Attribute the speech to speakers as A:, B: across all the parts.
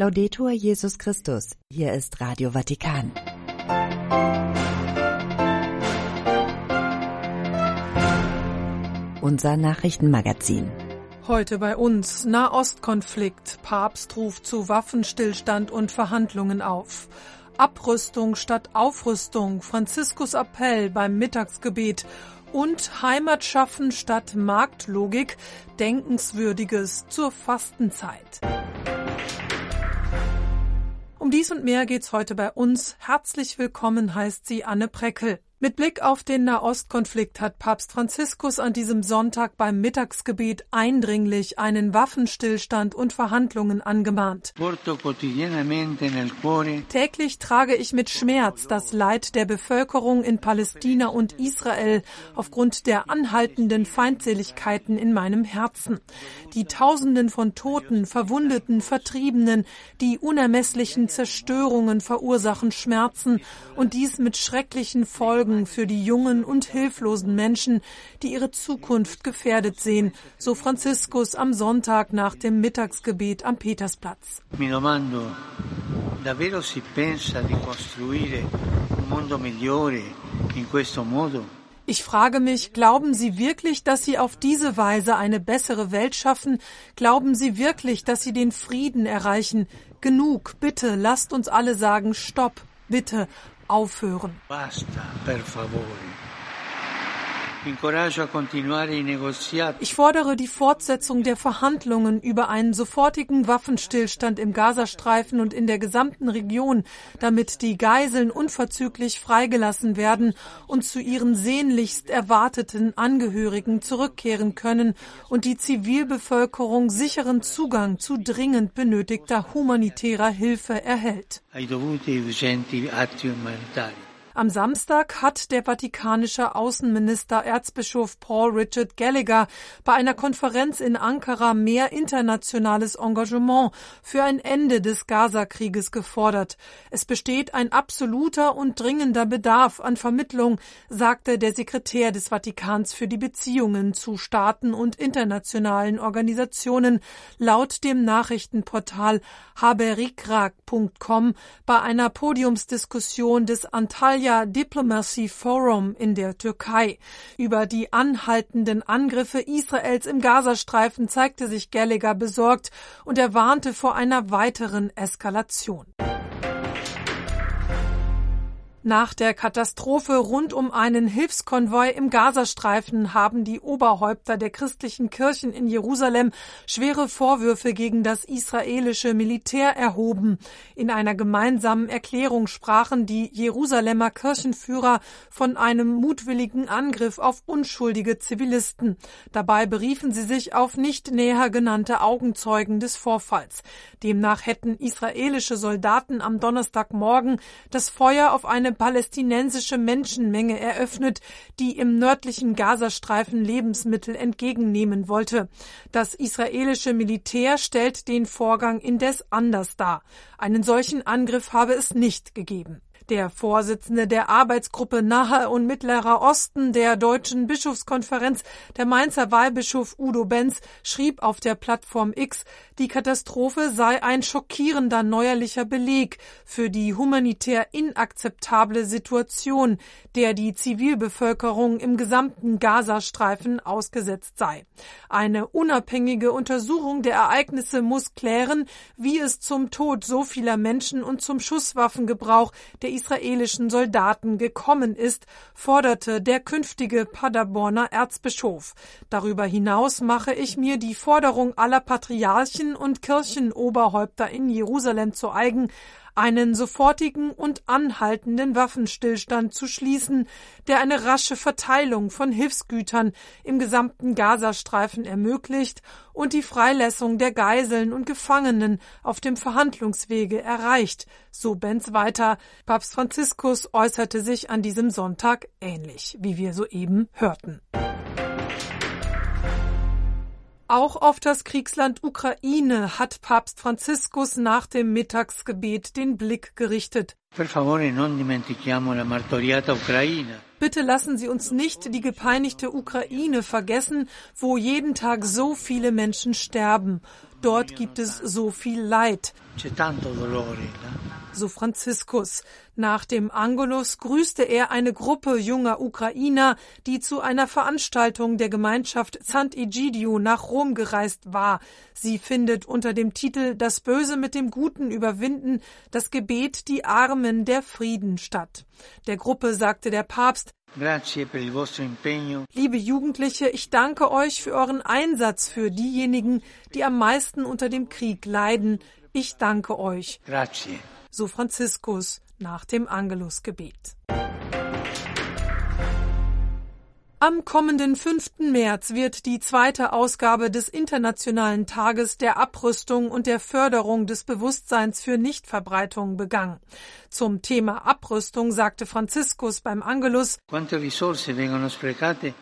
A: Laudetur Jesus Christus. Hier ist Radio Vatikan. Unser Nachrichtenmagazin.
B: Heute bei uns Nahostkonflikt. Papst ruft zu Waffenstillstand und Verhandlungen auf. Abrüstung statt Aufrüstung. Franziskus Appell beim Mittagsgebet und Heimat schaffen statt Marktlogik, Denkenswürdiges zur Fastenzeit. Um dies und mehr geht's heute bei uns. Herzlich willkommen heißt sie Anne Preckel. Mit Blick auf den Nahostkonflikt hat Papst Franziskus an diesem Sonntag beim Mittagsgebet eindringlich einen Waffenstillstand und Verhandlungen angemahnt. Täglich trage ich mit Schmerz das Leid der Bevölkerung in Palästina und Israel aufgrund der anhaltenden Feindseligkeiten in meinem Herzen. Die Tausenden von Toten, Verwundeten, Vertriebenen, die unermesslichen Zerstörungen verursachen Schmerzen und dies mit schrecklichen Folgen Sorgen für die jungen und hilflosen Menschen, die ihre Zukunft gefährdet sehen, so Franziskus am Sonntag nach dem Mittagsgebet am Petersplatz. Mi domando, davvero si pensa di costruire un mondo migliore in questo modo? Ich frage mich, glauben Sie wirklich, dass Sie auf diese Weise eine bessere Welt schaffen? Glauben Sie wirklich, dass Sie den Frieden erreichen? Genug, bitte, lasst uns alle sagen, stopp, bitte, aufhören. Basta, per favore. Ich fordere die Fortsetzung der Verhandlungen über einen sofortigen Waffenstillstand im Gazastreifen und in der gesamten Region, damit die Geiseln unverzüglich freigelassen werden und zu ihren sehnlichst erwarteten Angehörigen zurückkehren können und die Zivilbevölkerung sicheren Zugang zu dringend benötigter humanitärer Hilfe erhält. Am Samstag hat der vatikanische Außenminister Erzbischof Paul Richard Gallagher bei einer Konferenz in Ankara mehr internationales Engagement für ein Ende des Gaza-Krieges gefordert. Es besteht ein absoluter und dringender Bedarf an Vermittlung, sagte der Sekretär des Vatikans für die Beziehungen zu Staaten und internationalen Organisationen laut dem Nachrichtenportal haberikrak.com bei einer Podiumsdiskussion des Antalya Antalya Diplomacy Forum in der Türkei. Über die anhaltenden Angriffe Israels im Gazastreifen zeigte sich Gallagher besorgt und er warnte vor einer weiteren Eskalation. Nach der Katastrophe rund um einen Hilfskonvoi im Gazastreifen haben die Oberhäupter der christlichen Kirchen in Jerusalem schwere Vorwürfe gegen das israelische Militär erhoben. In einer gemeinsamen Erklärung sprachen die Jerusalemer Kirchenführer von einem mutwilligen Angriff auf unschuldige Zivilisten. Dabei beriefen sie sich auf nicht näher genannte Augenzeugen des Vorfalls. Demnach hätten israelische Soldaten am Donnerstagmorgen das Feuer auf eine eine palästinensische Menschenmenge eröffnet, die im nördlichen Gazastreifen Lebensmittel entgegennehmen wollte. Das israelische Militär stellt den Vorgang indes anders dar. Einen solchen Angriff habe es nicht gegeben. Der Vorsitzende der Arbeitsgruppe Nahe und Mittlerer Osten der Deutschen Bischofskonferenz, der Mainzer Weihbischof Udo Benz, schrieb auf der Plattform X, die Katastrophe sei ein schockierender neuerlicher Beleg für die humanitär inakzeptable Situation, der die Zivilbevölkerung im gesamten Gazastreifen ausgesetzt sei. Eine unabhängige Untersuchung der Ereignisse muss klären, wie es zum Tod so vieler Menschen und zum Schusswaffengebrauch der israelischen Soldaten gekommen ist, forderte der künftige Paderborner Erzbischof. Darüber hinaus mache ich mir die Forderung aller Patriarchen und Kirchenoberhäupter in Jerusalem zu eigen, einen sofortigen und anhaltenden Waffenstillstand zu schließen, der eine rasche Verteilung von Hilfsgütern im gesamten Gazastreifen ermöglicht und die Freilassung der Geiseln und Gefangenen auf dem Verhandlungswege erreicht, so Benz weiter. Papst Franziskus äußerte sich an diesem Sonntag ähnlich, wie wir soeben hörten. Auch auf das Kriegsland Ukraine hat Papst Franziskus nach dem Mittagsgebet den Blick gerichtet. Bitte lassen Sie uns nicht die gepeinigte Ukraine vergessen, wo jeden Tag so viele Menschen sterben. Dort gibt es so viel Leid. So Franziskus. Nach dem Angelus grüßte er eine Gruppe junger Ukrainer, die zu einer Veranstaltung der Gemeinschaft Sant'Egidio nach Rom gereist war. Sie findet unter dem Titel Das Böse mit dem Guten überwinden das Gebet Die Armen der Frieden statt. Der Gruppe sagte der Papst, Liebe Jugendliche, ich danke euch für euren Einsatz für diejenigen, die am meisten unter dem Krieg leiden. Ich danke euch. Grazie. So Franziskus nach dem Angelusgebet. Am kommenden 5. März wird die zweite Ausgabe des Internationalen Tages der Abrüstung und der Förderung des Bewusstseins für Nichtverbreitung begangen. Zum Thema Abrüstung sagte Franziskus beim Angelus,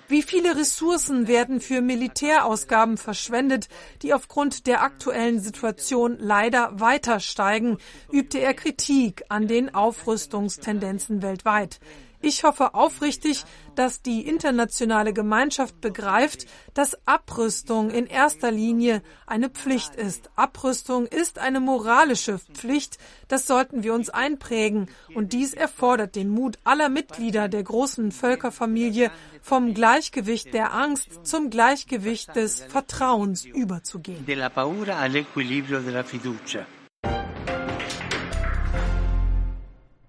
B: wie viele Ressourcen werden für Militärausgaben verschwendet, die aufgrund der aktuellen Situation leider weiter steigen, übte er Kritik an den Aufrüstungstendenzen weltweit. Ich hoffe aufrichtig, dass die internationale Gemeinschaft begreift, dass Abrüstung in erster Linie eine Pflicht ist. Abrüstung ist eine moralische Pflicht, das sollten wir uns einprägen, und dies erfordert den Mut aller Mitglieder der großen Völkerfamilie, vom Gleichgewicht der Angst zum Gleichgewicht des Vertrauens überzugehen.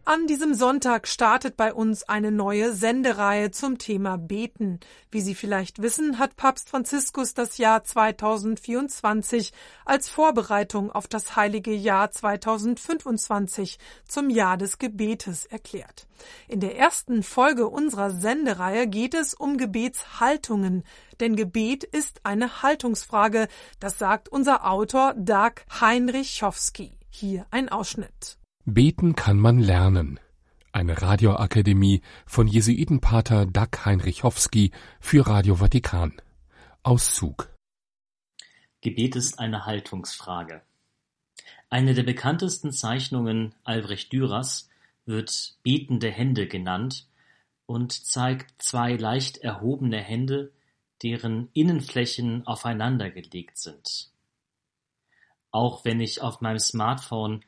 B: An diesem Sonntag startet bei uns eine neue Sendereihe zum Thema Beten. Wie Sie vielleicht wissen, hat Papst Franziskus das Jahr 2024 als Vorbereitung auf das heilige Jahr 2025 zum Jahr des Gebetes erklärt. In der ersten Folge unserer Sendereihe geht es um Gebetshaltungen, denn Gebet ist eine Haltungsfrage, das sagt unser Autor Doug Heinrichowski. Hier ein Ausschnitt.
C: Beten kann man lernen. Eine Radioakademie von Jesuitenpater Dag Heinrichowski für Radio Vatikan. Auszug.
D: Gebet ist eine Haltungsfrage. Eine der bekanntesten Zeichnungen Albrecht Dürers wird betende Hände genannt und zeigt zwei leicht erhobene Hände, deren Innenflächen aufeinander gelegt sind. Auch wenn ich auf meinem Smartphone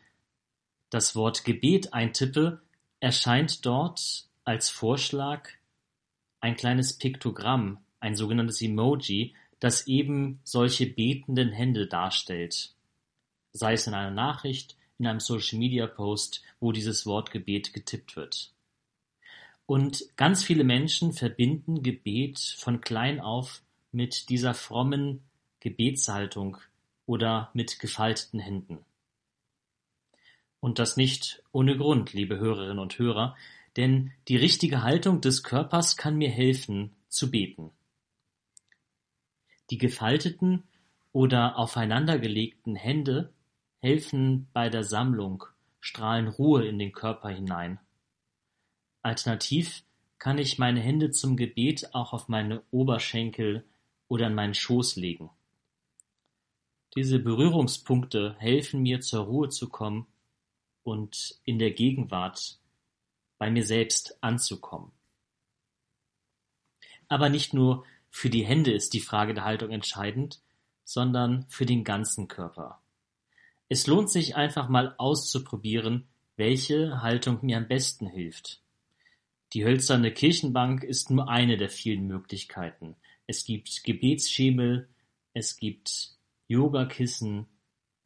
D: das Wort Gebet eintippe, erscheint dort als Vorschlag ein kleines Piktogramm, ein sogenanntes Emoji, das eben solche betenden Hände darstellt. Sei es in einer Nachricht, in einem Social Media Post, wo dieses Wort Gebet getippt wird. Und ganz viele Menschen verbinden Gebet von klein auf mit dieser frommen Gebetshaltung oder mit gefalteten Händen. Und das nicht ohne Grund, liebe Hörerinnen und Hörer, denn die richtige Haltung des Körpers kann mir helfen, zu beten. Die gefalteten oder aufeinandergelegten Hände helfen bei der Sammlung, strahlen Ruhe in den Körper hinein. Alternativ kann ich meine Hände zum Gebet auch auf meine Oberschenkel oder in meinen Schoß legen. Diese Berührungspunkte helfen mir zur Ruhe zu kommen und in der Gegenwart bei mir selbst anzukommen. Aber nicht nur für die Hände ist die Frage der Haltung entscheidend, sondern für den ganzen Körper. Es lohnt sich einfach mal auszuprobieren, welche Haltung mir am besten hilft. Die hölzerne Kirchenbank ist nur eine der vielen Möglichkeiten. Es gibt Gebetsschemel, es gibt Yogakissen,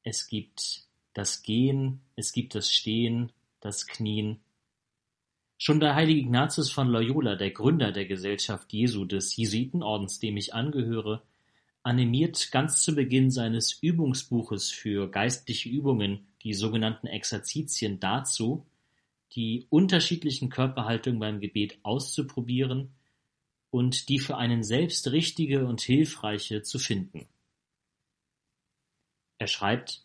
D: es gibt das Gehen, es gibt das Stehen, das Knien. Schon der heilige Ignatius von Loyola, der Gründer der Gesellschaft Jesu des Jesuitenordens, dem ich angehöre, animiert ganz zu Beginn seines Übungsbuches für geistliche Übungen, die sogenannten Exerzitien, dazu, die unterschiedlichen Körperhaltungen beim Gebet auszuprobieren und die für einen selbst richtige und hilfreiche zu finden. Er schreibt,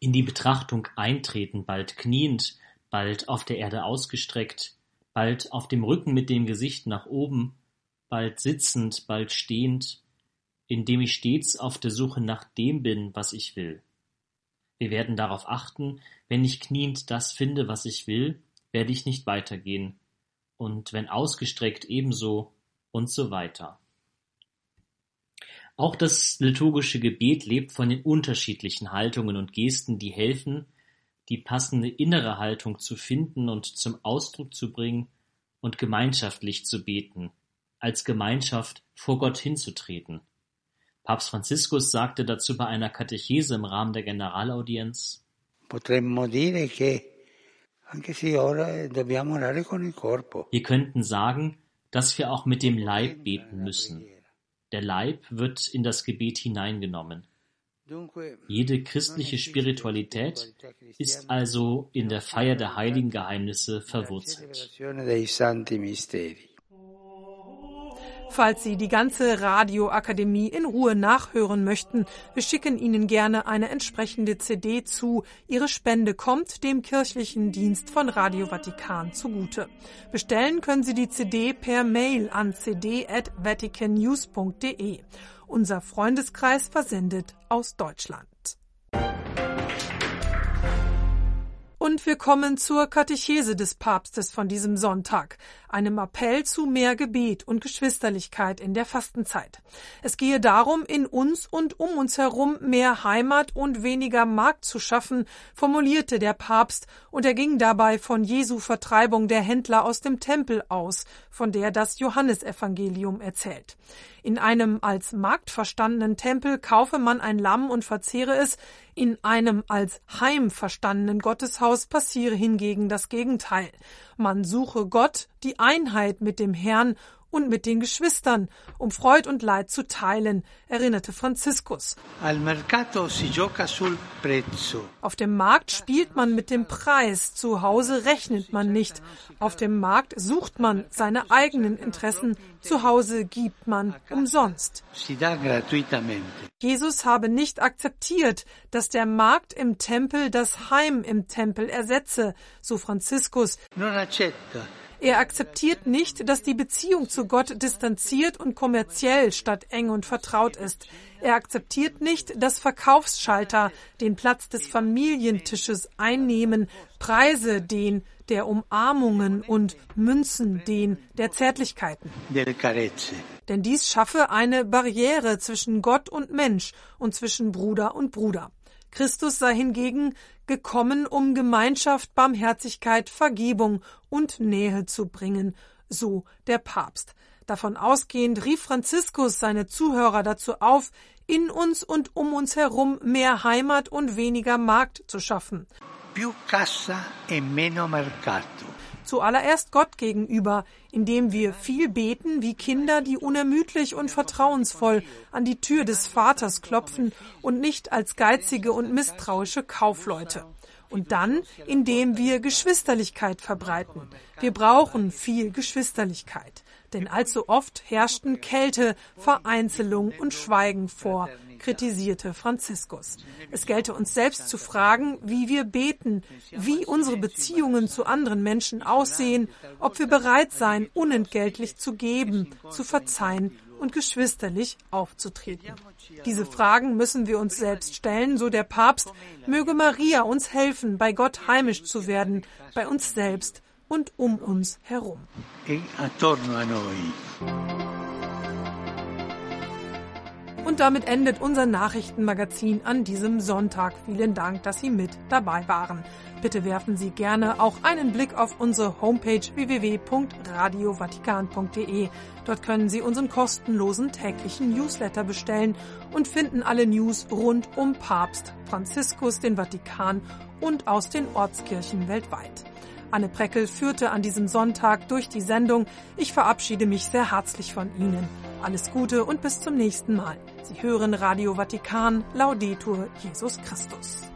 D: in die Betrachtung eintreten, bald kniend, bald auf der Erde ausgestreckt, bald auf dem Rücken mit dem Gesicht nach oben, bald sitzend, bald stehend, indem ich stets auf der Suche nach dem bin, was ich will. Wir werden darauf achten, wenn ich kniend das finde, was ich will, werde ich nicht weitergehen, und wenn ausgestreckt ebenso und so weiter. Auch das liturgische Gebet lebt von den unterschiedlichen Haltungen und Gesten, die helfen, die passende innere Haltung zu finden und zum Ausdruck zu bringen und gemeinschaftlich zu beten, als Gemeinschaft vor Gott hinzutreten. Papst Franziskus sagte dazu bei einer Katechese im Rahmen der Generalaudienz, wir könnten sagen, dass wir auch mit dem Leib beten müssen. Der Leib wird in das Gebet hineingenommen. Jede christliche Spiritualität ist also in der Feier der heiligen Geheimnisse verwurzelt.
B: Falls Sie die ganze Radioakademie in Ruhe nachhören möchten, wir schicken Ihnen gerne eine entsprechende CD zu. Ihre Spende kommt dem kirchlichen Dienst von Radio Vatikan zugute. Bestellen können Sie die CD per Mail an cd@vaticannews.de. Unser Freundeskreis versendet aus Deutschland. Und wir kommen zur Katechese des Papstes von diesem Sonntag, einem Appell zu mehr Gebet und Geschwisterlichkeit in der Fastenzeit. Es gehe darum, in uns und um uns herum mehr Heimat und weniger Markt zu schaffen, formulierte der Papst, und er ging dabei von Jesu Vertreibung der Händler aus dem Tempel aus, von der das Johannesevangelium erzählt. In einem als Markt verstandenen Tempel kaufe man ein Lamm und verzehre es, in einem als Heim verstandenen Gotteshaus passiere hingegen das Gegenteil. Man suche Gott, die Einheit mit dem Herrn und mit den Geschwistern, um Freud und Leid zu teilen, erinnerte Franziskus. Auf dem Markt spielt man mit dem Preis, zu Hause rechnet man nicht. Auf dem Markt sucht man seine eigenen Interessen, zu Hause gibt man umsonst. Jesus habe nicht akzeptiert, dass der Markt im Tempel das Heim im Tempel ersetze, so Franziskus. Er akzeptiert nicht, dass die Beziehung zu Gott distanziert und kommerziell statt eng und vertraut ist. Er akzeptiert nicht, dass Verkaufsschalter den Platz des Familientisches einnehmen, Preise den der Umarmungen und Münzen den der Zärtlichkeiten. Denn dies schaffe eine Barriere zwischen Gott und Mensch und zwischen Bruder und Bruder. Christus sei hingegen gekommen, um Gemeinschaft, Barmherzigkeit, Vergebung und Nähe zu bringen, so der Papst. Davon ausgehend rief Franziskus seine Zuhörer dazu auf, in uns und um uns herum mehr Heimat und weniger Markt zu schaffen. Zuallererst Gott gegenüber, indem wir viel beten wie Kinder, die unermüdlich und vertrauensvoll an die Tür des Vaters klopfen und nicht als geizige und misstrauische Kaufleute. Und dann, indem wir Geschwisterlichkeit verbreiten. Wir brauchen viel Geschwisterlichkeit. Denn allzu oft herrschten Kälte, Vereinzelung und Schweigen vor kritisierte Franziskus. Es gelte uns selbst zu fragen, wie wir beten, wie unsere Beziehungen zu anderen Menschen aussehen, ob wir bereit seien, unentgeltlich zu geben, zu verzeihen und geschwisterlich aufzutreten. Diese Fragen müssen wir uns selbst stellen, so der Papst, möge Maria uns helfen, bei Gott heimisch zu werden, bei uns selbst und um uns herum. E und damit endet unser Nachrichtenmagazin an diesem Sonntag. Vielen Dank, dass Sie mit dabei waren. Bitte werfen Sie gerne auch einen Blick auf unsere Homepage www.radiovatikan.de. Dort können Sie unseren kostenlosen täglichen Newsletter bestellen und finden alle News rund um Papst Franziskus, den Vatikan und aus den Ortskirchen weltweit. Anne Preckel führte an diesem Sonntag durch die Sendung. Ich verabschiede mich sehr herzlich von Ihnen. Alles Gute und bis zum nächsten Mal. Sie hören Radio Vatikan, Laudetur Jesus Christus.